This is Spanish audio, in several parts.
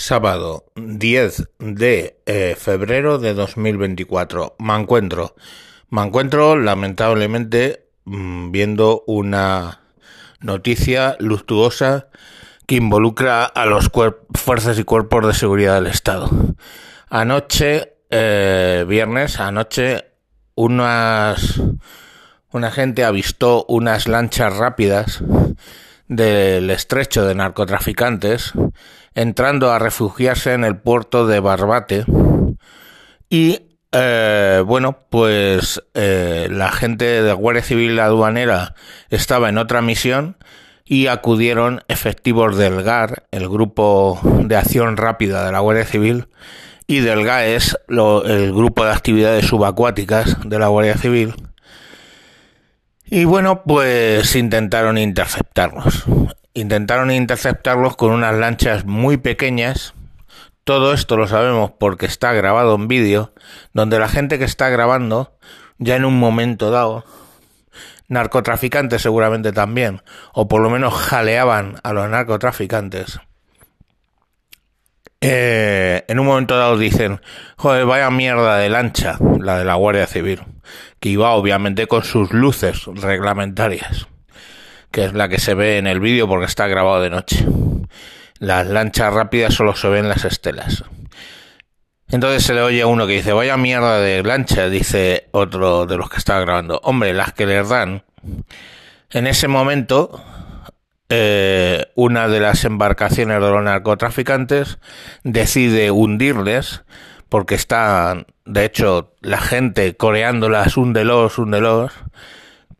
Sábado 10 de eh, febrero de 2024. Me encuentro. Me encuentro lamentablemente mm, viendo una noticia luctuosa que involucra a los fuerzas y cuerpos de seguridad del Estado. Anoche, eh, viernes, anoche, unas, una gente avistó unas lanchas rápidas del estrecho de narcotraficantes entrando a refugiarse en el puerto de Barbate y eh, bueno, pues eh, la gente de Guardia Civil aduanera estaba en otra misión y acudieron efectivos del GAR, el grupo de acción rápida de la Guardia Civil, y del GAES, el grupo de actividades subacuáticas de la Guardia Civil. Y bueno, pues intentaron interceptarlos intentaron interceptarlos con unas lanchas muy pequeñas. Todo esto lo sabemos porque está grabado en vídeo, donde la gente que está grabando, ya en un momento dado, narcotraficantes seguramente también, o por lo menos jaleaban a los narcotraficantes. Eh, en un momento dado dicen, joder, vaya mierda de lancha, la de la Guardia Civil, que iba obviamente con sus luces reglamentarias que es la que se ve en el vídeo porque está grabado de noche. Las lanchas rápidas solo se ven las estelas. Entonces se le oye a uno que dice, vaya mierda de lancha, dice otro de los que estaba grabando. Hombre, las que les dan. En ese momento, eh, una de las embarcaciones de los narcotraficantes decide hundirles porque está, de hecho, la gente coreándolas, hundelos, hundelos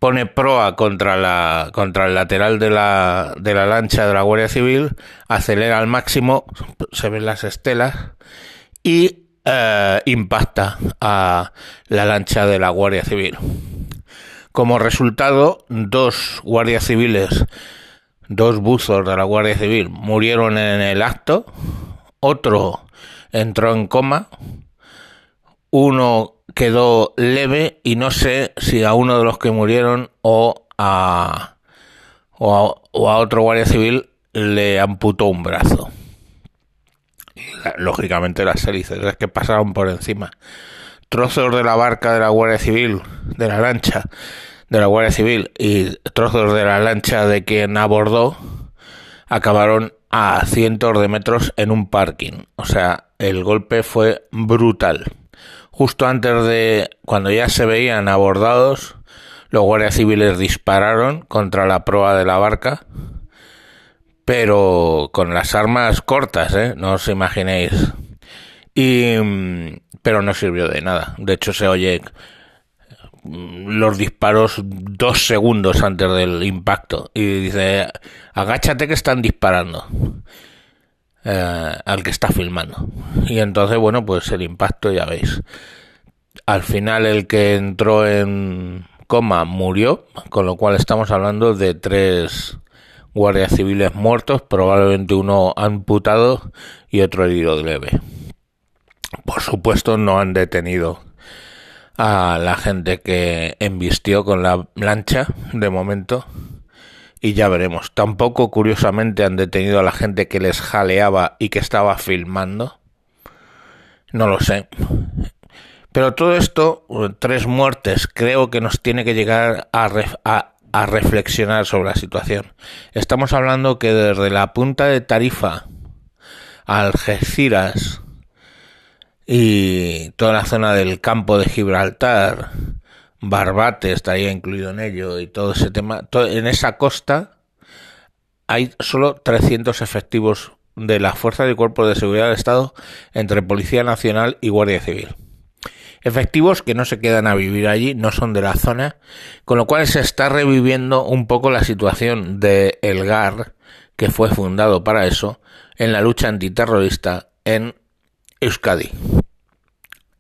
pone proa contra la contra el lateral de la, de la lancha de la Guardia Civil, acelera al máximo, se ven las estelas y eh, impacta a la lancha de la Guardia Civil. Como resultado, dos guardias civiles, dos buzos de la Guardia Civil murieron en el acto, otro entró en coma, uno quedó leve y no sé si a uno de los que murieron o a, o a, otro guardia civil le amputó un brazo. lógicamente las hélices es que pasaron por encima. Trozos de la barca de la Guardia Civil, de la lancha de la Guardia Civil y trozos de la lancha de quien abordó acabaron a cientos de metros en un parking. O sea, el golpe fue brutal justo antes de cuando ya se veían abordados, los guardias civiles dispararon contra la proa de la barca, pero con las armas cortas, ¿eh? no os imaginéis. Y, pero no sirvió de nada. De hecho, se oye los disparos dos segundos antes del impacto y dice agáchate que están disparando eh, al que está filmando. Y entonces, bueno, pues el impacto ya veis. Al final el que entró en coma murió, con lo cual estamos hablando de tres guardias civiles muertos, probablemente uno amputado y otro herido leve. Por supuesto no han detenido a la gente que embistió con la lancha de momento y ya veremos. Tampoco, curiosamente, han detenido a la gente que les jaleaba y que estaba filmando. No lo sé. Pero todo esto, tres muertes, creo que nos tiene que llegar a, a, reflexionar sobre la situación. Estamos hablando que desde la punta de Tarifa Algeciras y toda la zona del campo de Gibraltar, Barbate estaría incluido en ello y todo ese tema. en esa costa hay solo 300 efectivos de la Fuerza de Cuerpo de Seguridad del Estado entre Policía Nacional y Guardia Civil. Efectivos que no se quedan a vivir allí, no son de la zona, con lo cual se está reviviendo un poco la situación de El GAR, que fue fundado para eso, en la lucha antiterrorista en Euskadi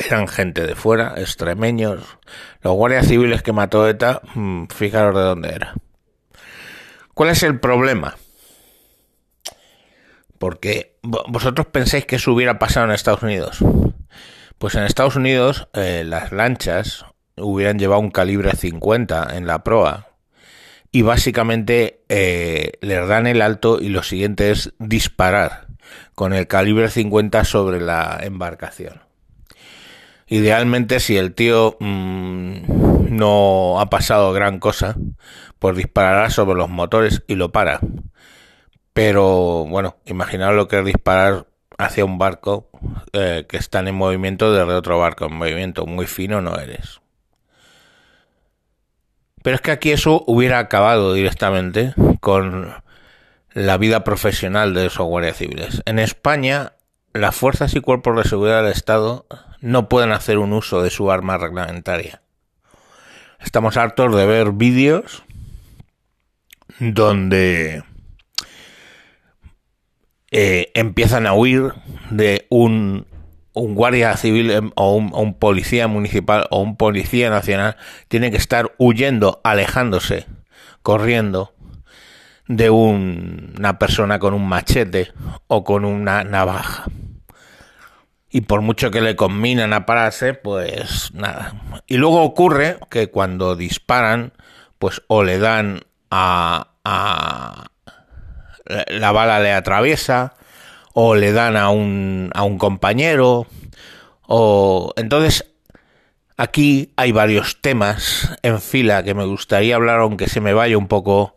eran gente de fuera, extremeños. Los guardias civiles que mató ETA, mm, fijaros de dónde era. ¿Cuál es el problema? Porque vosotros pensáis que eso hubiera pasado en Estados Unidos. Pues en Estados Unidos eh, las lanchas hubieran llevado un calibre 50 en la proa y básicamente eh, les dan el alto y lo siguiente es disparar con el calibre 50 sobre la embarcación. Idealmente, si el tío mmm, no ha pasado gran cosa, pues disparará sobre los motores y lo para. Pero bueno, imaginaos lo que es disparar hacia un barco eh, que está en movimiento desde otro barco en movimiento. Muy fino no eres. Pero es que aquí eso hubiera acabado directamente con la vida profesional de esos guardias civiles. En España, las fuerzas y cuerpos de seguridad del Estado no pueden hacer un uso de su arma reglamentaria. Estamos hartos de ver vídeos donde eh, empiezan a huir de un, guardia civil em, o un, policía municipal o un policía nacional tiene que estar huyendo, alejándose, corriendo de un, una persona con un machete o con una navaja. Y por mucho que le combinan a pararse, pues nada. Y luego ocurre que cuando disparan, pues o le dan a, a la bala le atraviesa o le dan a un, a un compañero o entonces aquí hay varios temas en fila que me gustaría hablar aunque se me vaya un poco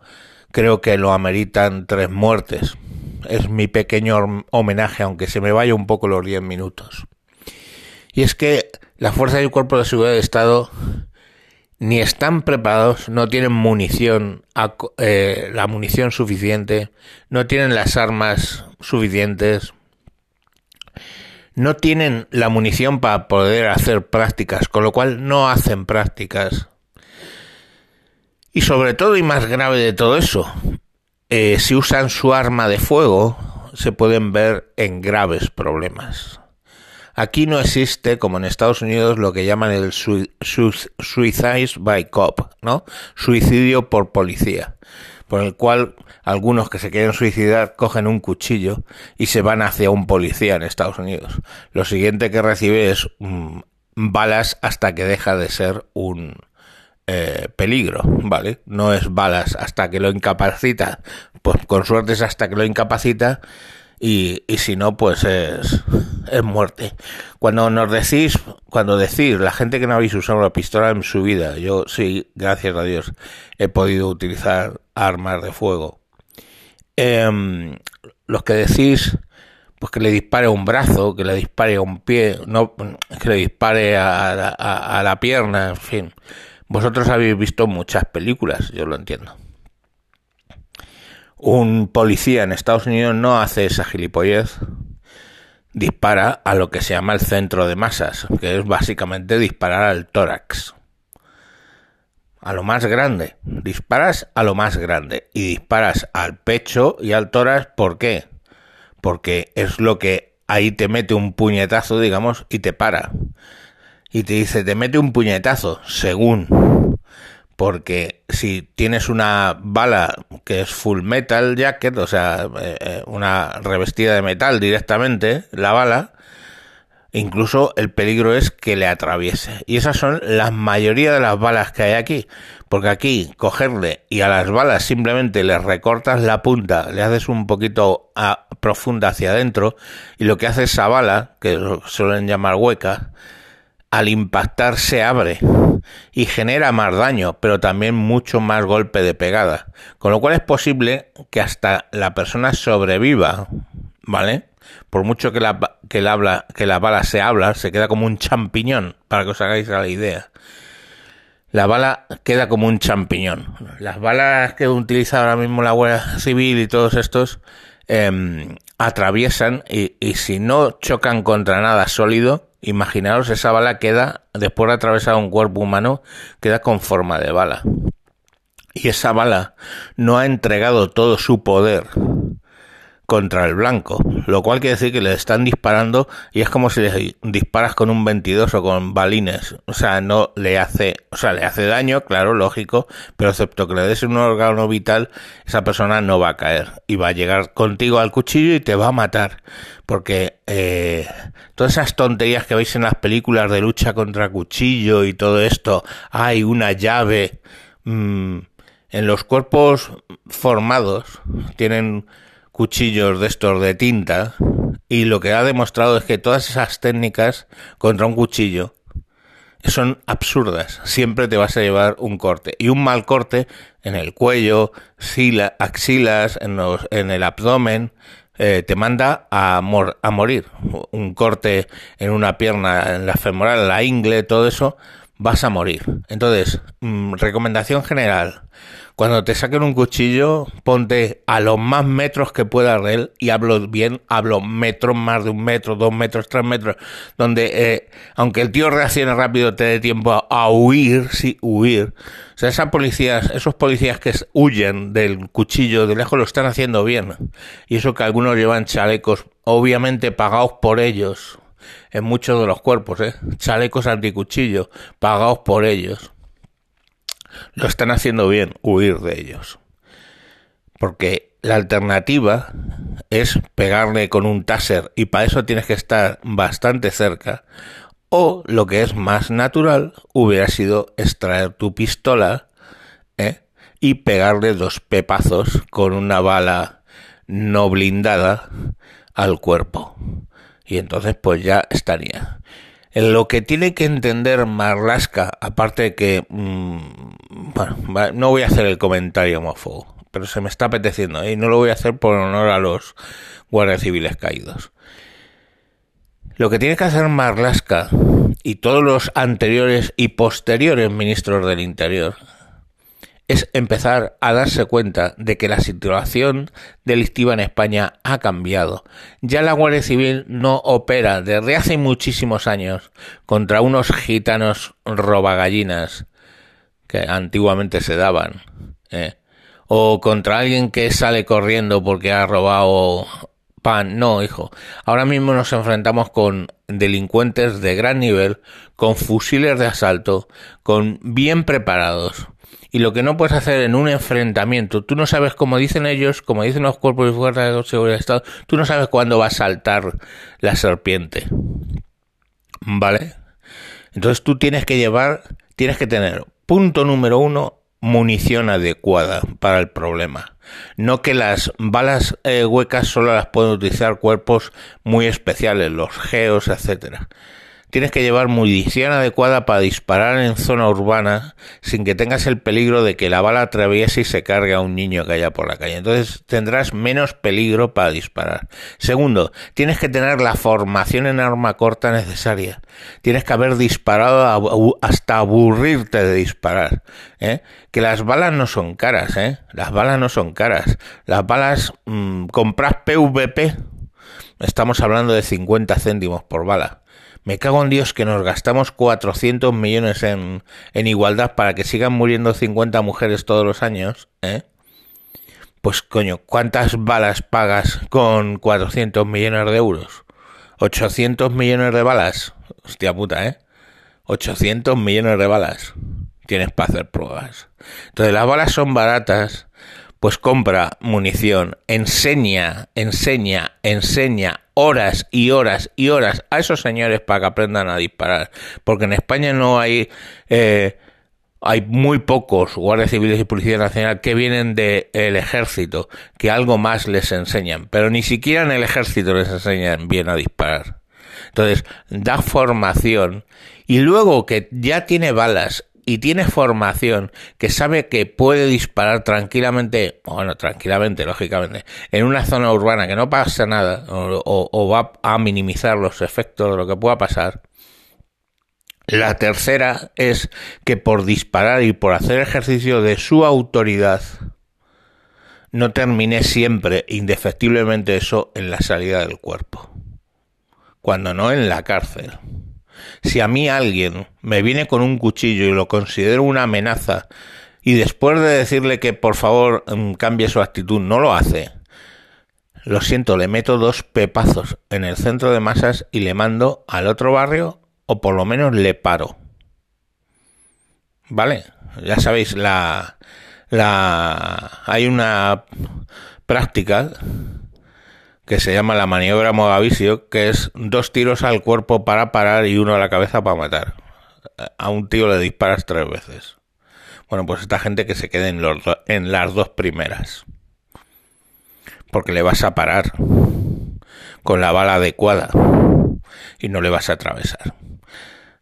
creo que lo ameritan tres muertes es mi pequeño homenaje aunque se me vaya un poco los diez minutos y es que la fuerza y cuerpo de seguridad de estado ni están preparados, no tienen munición, eh, la munición suficiente, no tienen las armas suficientes, no tienen la munición para poder hacer prácticas, con lo cual no hacen prácticas. Y sobre todo y más grave de todo eso, eh, si usan su arma de fuego, se pueden ver en graves problemas. Aquí no existe, como en Estados Unidos, lo que llaman el suicide by cop, ¿no? Suicidio por policía, por el cual algunos que se quieren suicidar cogen un cuchillo y se van hacia un policía en Estados Unidos. Lo siguiente que recibe es mm, balas hasta que deja de ser un eh, peligro, ¿vale? No es balas hasta que lo incapacita, pues con suerte es hasta que lo incapacita y, y si no, pues es, es muerte. Cuando nos decís, cuando decís, la gente que no habéis usado una pistola en su vida, yo sí, gracias a Dios, he podido utilizar armas de fuego. Eh, los que decís, pues que le dispare un brazo, que le dispare a un pie, no, que le dispare a, a, a la pierna, en fin. Vosotros habéis visto muchas películas, yo lo entiendo un policía en Estados Unidos no hace esa gilipollez, dispara a lo que se llama el centro de masas, que es básicamente disparar al tórax. A lo más grande. Disparas a lo más grande. Y disparas al pecho y al tórax, ¿por qué? Porque es lo que ahí te mete un puñetazo, digamos, y te para. Y te dice, te mete un puñetazo, según porque si tienes una bala que es full metal jacket, o sea, eh, eh, una revestida de metal directamente, la bala, incluso el peligro es que le atraviese. Y esas son la mayoría de las balas que hay aquí, porque aquí cogerle y a las balas simplemente le recortas la punta, le haces un poquito a, profunda hacia adentro, y lo que hace esa bala, que suelen llamar hueca, al impactar se abre y genera más daño, pero también mucho más golpe de pegada. Con lo cual es posible que hasta la persona sobreviva, ¿vale? Por mucho que la, que la, que la bala se habla, se queda como un champiñón, para que os hagáis la idea. La bala queda como un champiñón. Las balas que utiliza ahora mismo la Guardia Civil y todos estos eh, atraviesan y si no chocan contra nada sólido, Imaginaros esa bala queda, después de atravesar un cuerpo humano, queda con forma de bala. Y esa bala no ha entregado todo su poder contra el blanco, lo cual quiere decir que le están disparando y es como si le disparas con un 22 o con balines, o sea, no le hace, o sea, le hace daño, claro, lógico, pero excepto que le des un órgano vital, esa persona no va a caer y va a llegar contigo al cuchillo y te va a matar, porque eh, todas esas tonterías que veis en las películas de lucha contra cuchillo y todo esto, hay una llave, mmm, en los cuerpos formados tienen cuchillos de estos de tinta y lo que ha demostrado es que todas esas técnicas contra un cuchillo son absurdas. Siempre te vas a llevar un corte. Y un mal corte en el cuello, axilas, en, los, en el abdomen, eh, te manda a, a morir. Un corte en una pierna, en la femoral, en la ingle, todo eso, vas a morir. Entonces, mm, recomendación general. Cuando te saquen un cuchillo, ponte a los más metros que puedas de él, y hablo bien, hablo metros, más de un metro, dos metros, tres metros, donde, eh, aunque el tío reaccione rápido, te dé tiempo a, huir, sí, huir. O sea, esas policías, esos policías que huyen del cuchillo de lejos lo están haciendo bien. Y eso que algunos llevan chalecos, obviamente pagados por ellos, en muchos de los cuerpos, ¿eh? chalecos anticuchillo, pagados por ellos lo están haciendo bien, huir de ellos. Porque la alternativa es pegarle con un taser y para eso tienes que estar bastante cerca. O lo que es más natural hubiera sido extraer tu pistola ¿eh? y pegarle dos pepazos con una bala no blindada al cuerpo. Y entonces pues ya estaría. En lo que tiene que entender Marlaska, aparte de que, mm, bueno, no voy a hacer el comentario homófobo, pero se me está apeteciendo ¿eh? y no lo voy a hacer por honor a los guardias civiles caídos. Lo que tiene que hacer Marlaska y todos los anteriores y posteriores ministros del Interior es empezar a darse cuenta de que la situación delictiva en España ha cambiado. Ya la Guardia Civil no opera desde hace muchísimos años contra unos gitanos robagallinas que antiguamente se daban, ¿eh? o contra alguien que sale corriendo porque ha robado pan. No, hijo. Ahora mismo nos enfrentamos con delincuentes de gran nivel, con fusiles de asalto, con bien preparados y lo que no puedes hacer en un enfrentamiento, tú no sabes, como dicen ellos, como dicen los cuerpos de fuerza de seguridad de Estado, tú no sabes cuándo va a saltar la serpiente. ¿Vale? Entonces tú tienes que llevar, tienes que tener, punto número uno, munición adecuada para el problema. No que las balas eh, huecas solo las pueden utilizar cuerpos muy especiales, los geos, etcétera tienes que llevar munición adecuada para disparar en zona urbana sin que tengas el peligro de que la bala atraviese y se cargue a un niño que haya por la calle. Entonces tendrás menos peligro para disparar. Segundo, tienes que tener la formación en arma corta necesaria. Tienes que haber disparado hasta aburrirte de disparar. ¿eh? Que las balas no son caras, ¿eh? Las balas no son caras. Las balas, mmm, compras PVP. Estamos hablando de 50 céntimos por bala me cago en Dios que nos gastamos 400 millones en, en igualdad para que sigan muriendo 50 mujeres todos los años, ¿eh? Pues coño, ¿cuántas balas pagas con 400 millones de euros? 800 millones de balas. Hostia puta, ¿eh? 800 millones de balas. Tienes para hacer pruebas. Entonces las balas son baratas pues compra munición, enseña, enseña, enseña horas y horas y horas a esos señores para que aprendan a disparar. Porque en España no hay... Eh, hay muy pocos guardias civiles y policía nacional que vienen del ejército, que algo más les enseñan, pero ni siquiera en el ejército les enseñan bien a disparar. Entonces, da formación y luego que ya tiene balas y tiene formación, que sabe que puede disparar tranquilamente, bueno, tranquilamente, lógicamente, en una zona urbana que no pasa nada o, va a minimizar los efectos de lo que pueda pasar. La tercera es que por disparar y por hacer ejercicio de su autoridad, no termine siempre indefectiblemente eso en la salida del cuerpo, cuando no en la cárcel. Si a mí alguien me viene con un cuchillo y lo considero una amenaza y después de decirle que por favor mm, cambie su actitud no lo hace, lo siento, le meto dos pepazos en el centro de masas y le mando al otro barrio o por lo menos le paro. ¿Vale? Ya sabéis, la, la, hay una práctica que se llama la maniobra Mogavisio, que es dos tiros al cuerpo para parar y uno a la cabeza para matar. A un tío le disparas tres veces. Bueno, pues esta gente que se quede en, en las dos primeras. porque le vas a parar con la bala adecuada y no le vas a atravesar.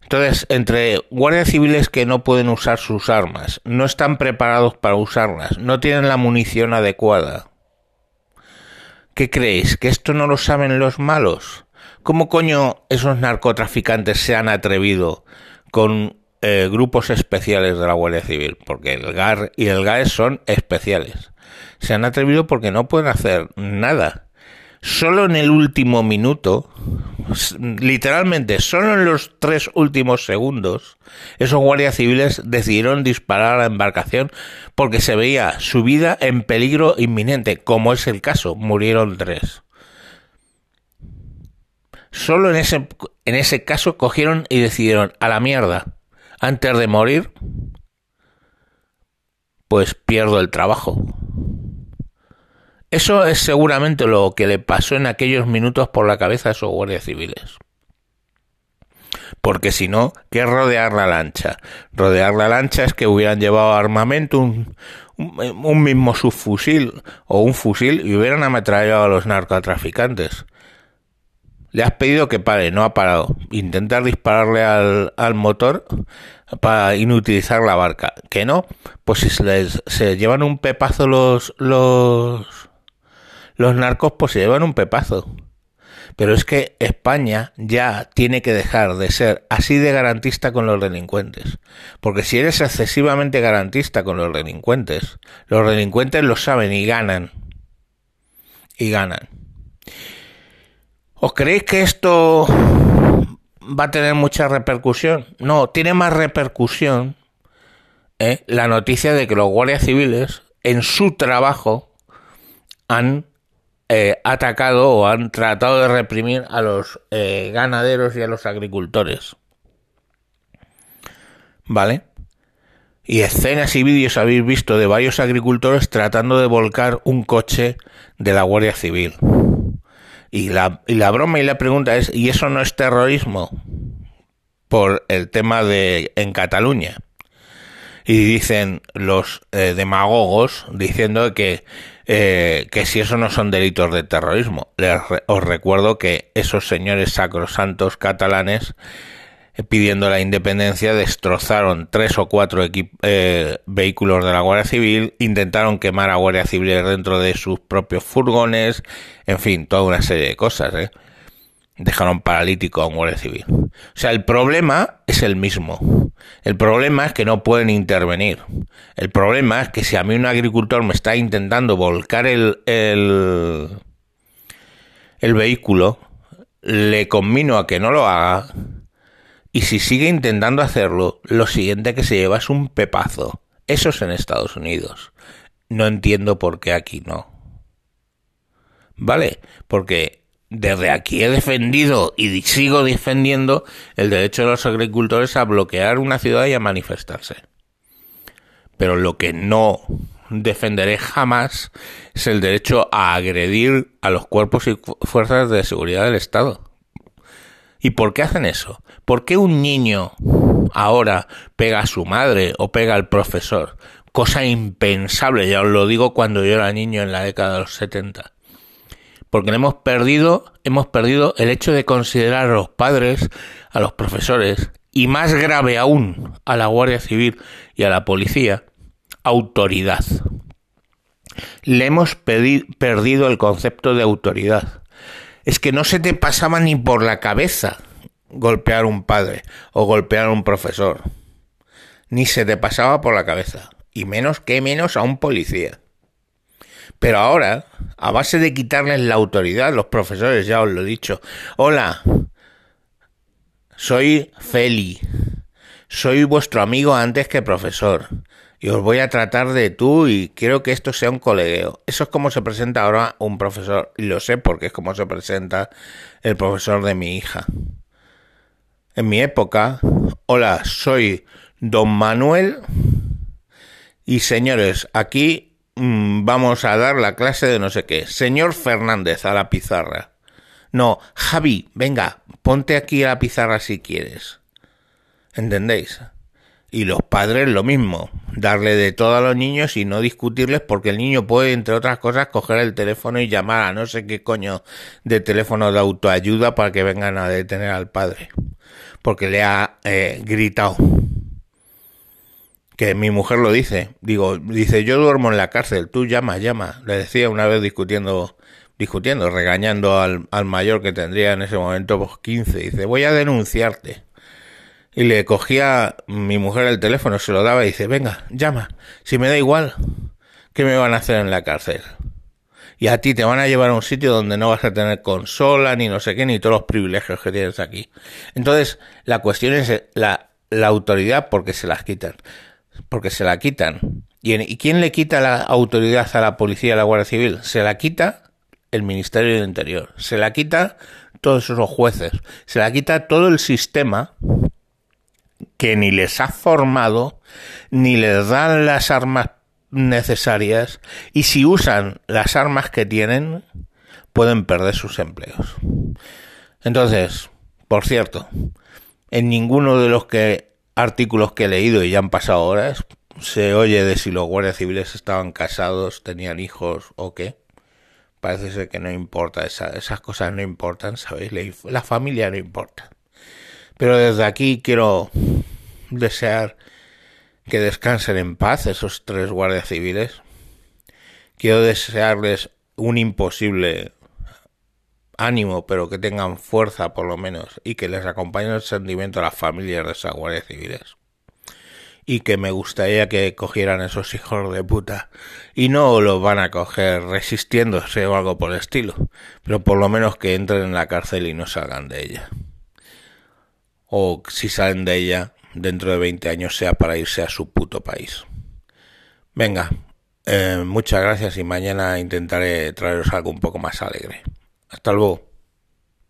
Entonces, entre guardias civiles que no pueden usar sus armas, no están preparados para usarlas, no tienen la munición adecuada. ¿Qué creéis? ¿Que esto no lo saben los malos? ¿Cómo coño esos narcotraficantes se han atrevido con eh, grupos especiales de la Guardia Civil? Porque el GAR y el GAES son especiales. Se han atrevido porque no pueden hacer nada solo en el último minuto, literalmente solo en los tres últimos segundos, esos guardias civiles decidieron disparar a la embarcación porque se veía su vida en peligro inminente, como es el caso, murieron tres. Solo en ese, en ese caso cogieron y decidieron a la mierda, antes de morir, pues pierdo el trabajo. Eso es seguramente lo que le pasó en aquellos minutos por la cabeza a esos guardias civiles. Porque si no, ¿qué es rodear la lancha? Rodear la lancha es que hubieran llevado armamento, un, mismo subfusil o un fusil y hubieran ametrallado a los narcotraficantes. Le has pedido que pare, no ha parado. Intentar dispararle al, al motor para inutilizar la barca. Que no, pues si se, les, se llevan un pepazo los, los los narcos pues se llevan un pepazo. Pero es que España ya tiene que dejar de ser así de garantista con los delincuentes. Porque si eres excesivamente garantista con los delincuentes, los delincuentes lo saben y ganan. Y ganan. ¿Os creéis que esto va a tener mucha repercusión? No, tiene más repercusión ¿eh? la noticia de que los guardias civiles en su trabajo han eh, atacado o han tratado de reprimir a los eh, ganaderos y a los agricultores. ¿Vale? Y escenas y vídeos habéis visto de varios agricultores tratando de volcar un coche de la Guardia Civil. Y la, y la broma y la pregunta es, ¿y eso no es terrorismo? Por el tema de en Cataluña. Y dicen los eh, demagogos diciendo que eh, que si eso no son delitos de terrorismo. os recuerdo que esos señores sacrosantos catalanes eh, pidiendo la independencia destrozaron tres o cuatro eh, vehículos de la Guardia Civil, intentaron quemar a Guardia Civil dentro de sus propios furgones, en fin, toda una serie de cosas. ¿eh? dejaron paralítico a un guardia civil. O sea, el problema es el mismo. El problema es que no pueden intervenir. El problema es que si a mí un agricultor me está intentando volcar el, el, vehículo, le conmino a que no lo haga. Y si sigue intentando hacerlo, lo siguiente que se lleva es un pepazo. Eso es en Estados Unidos. No entiendo por qué aquí no. ¿Vale? Porque desde aquí he defendido y sigo defendiendo el derecho de los agricultores a bloquear una ciudad y a manifestarse. Pero lo que no defenderé jamás es el derecho a agredir a los cuerpos y fuerzas de seguridad del Estado. ¿Y por qué hacen eso? ¿Por qué un niño ahora pega a su madre o pega al profesor? Cosa impensable, ya os lo digo cuando yo era niño en la década de los 70 porque hemos perdido, hemos perdido el hecho de considerar a los padres, a los profesores y más grave aún a la Guardia Civil y a la policía, autoridad. Le hemos perdido el concepto de autoridad. Es que no se te pasaba ni por la cabeza golpear a un padre o golpear a un profesor. Ni se te pasaba por la cabeza. Y menos que menos a un policía. Pero ahora, a base de quitarles la autoridad, los profesores, ya os lo he dicho, hola, soy Feli, soy vuestro amigo antes que profesor, y os voy a tratar de tú y quiero que esto sea un colegueo. Eso es como se presenta ahora un profesor, y lo sé porque es como se presenta el profesor de mi hija. En mi época, hola, soy don Manuel, y señores, aquí vamos a dar la clase de no sé qué. Señor Fernández a la pizarra. No, Javi, venga, ponte aquí a la pizarra si quieres. ¿Entendéis? Y los padres lo mismo, darle de todo a los niños y no discutirles porque el niño puede, entre otras cosas, coger el teléfono y llamar a no sé qué coño de teléfono de autoayuda para que vengan a detener al padre. Porque le ha eh, gritado. Que mi mujer lo dice. Digo, dice, yo duermo en la cárcel, tú llama, llama. Le decía una vez discutiendo discutiendo, regañando al, al mayor que tendría en ese momento pues 15. Dice, voy a denunciarte. Y le cogía mi mujer el teléfono, se lo daba y dice, venga, llama, si me da igual, ¿qué me van a hacer en la cárcel? Y a ti te van a llevar a un sitio donde no vas a tener consola, ni no sé qué, ni todos los privilegios que tienes aquí. Entonces, la cuestión es la, la autoridad porque se las quitan. Porque se la quitan. ¿Y, ¿Y quién le quita la autoridad a la policía a la Guardia Civil? Se la quita el Ministerio del Interior. Se la quita todos esos jueces. Se la quita todo el sistema que ni les ha formado, ni les dan las armas necesarias, y si usan las armas que tienen, pueden perder sus empleos. Entonces, por cierto, en ninguno de los que artículos que he leído y ya han pasado horas, se oye de si los guardias civiles estaban casados, tenían hijos o qué parece ser que no importa, esas cosas no importan, ¿sabéis? La, familia no importa. Pero desde aquí quiero desear que descansen en paz esos tres guardias civiles. Quiero desearles un imposible ánimo, pero que tengan fuerza por lo menos y que les acompañe el sentimiento a las familias de esas guardias civiles y que me gustaría que cogieran esos hijos de puta y no los van a coger resistiéndose o algo por el estilo, pero por lo menos que entren en la cárcel y no salgan de ella. O si salen de ella, dentro de 20 años sea para irse a su puto país. Venga, eh, muchas gracias y mañana intentaré traeros algo un poco más alegre. Hasta luego.